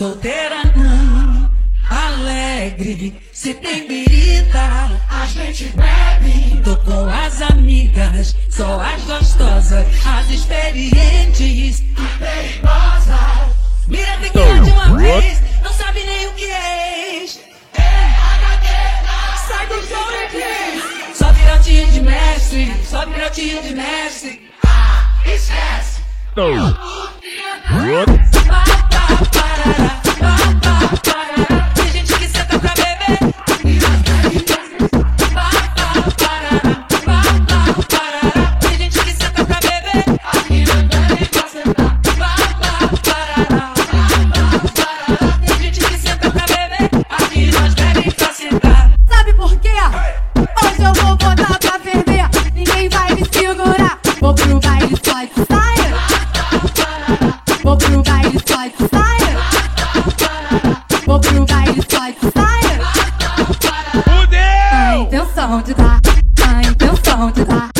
Solteira não, alegre, se tem birita, a gente bebe. Tô com as amigas, só as gostosas, as experientes e perigosas. Mira tequila de uma vez, não sabe nem o que é ex. Sai do chão e Só pirotinha de mestre, só pirotinha de mestre. Ah, esquece. Tem Vou pro baile só de saia. A intenção de dar. A intenção de dar.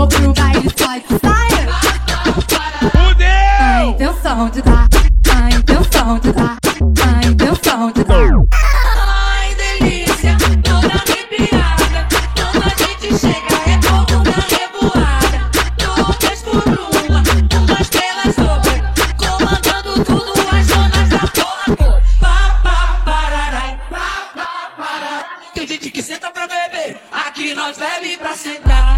Vou pro baile só de saia. A intenção de dar. A intenção de dar. A intenção de dar. Ai, delícia, toda arrepiada. Quando a gente chega, é fogo na revoada. Duas por uma, umas pelas sobre. Comandando tudo, as zonas da porra. Pá, pá, pararai, pá, pá, pararai. Tem gente que senta pra beber, aqui nós bebe pra sentar.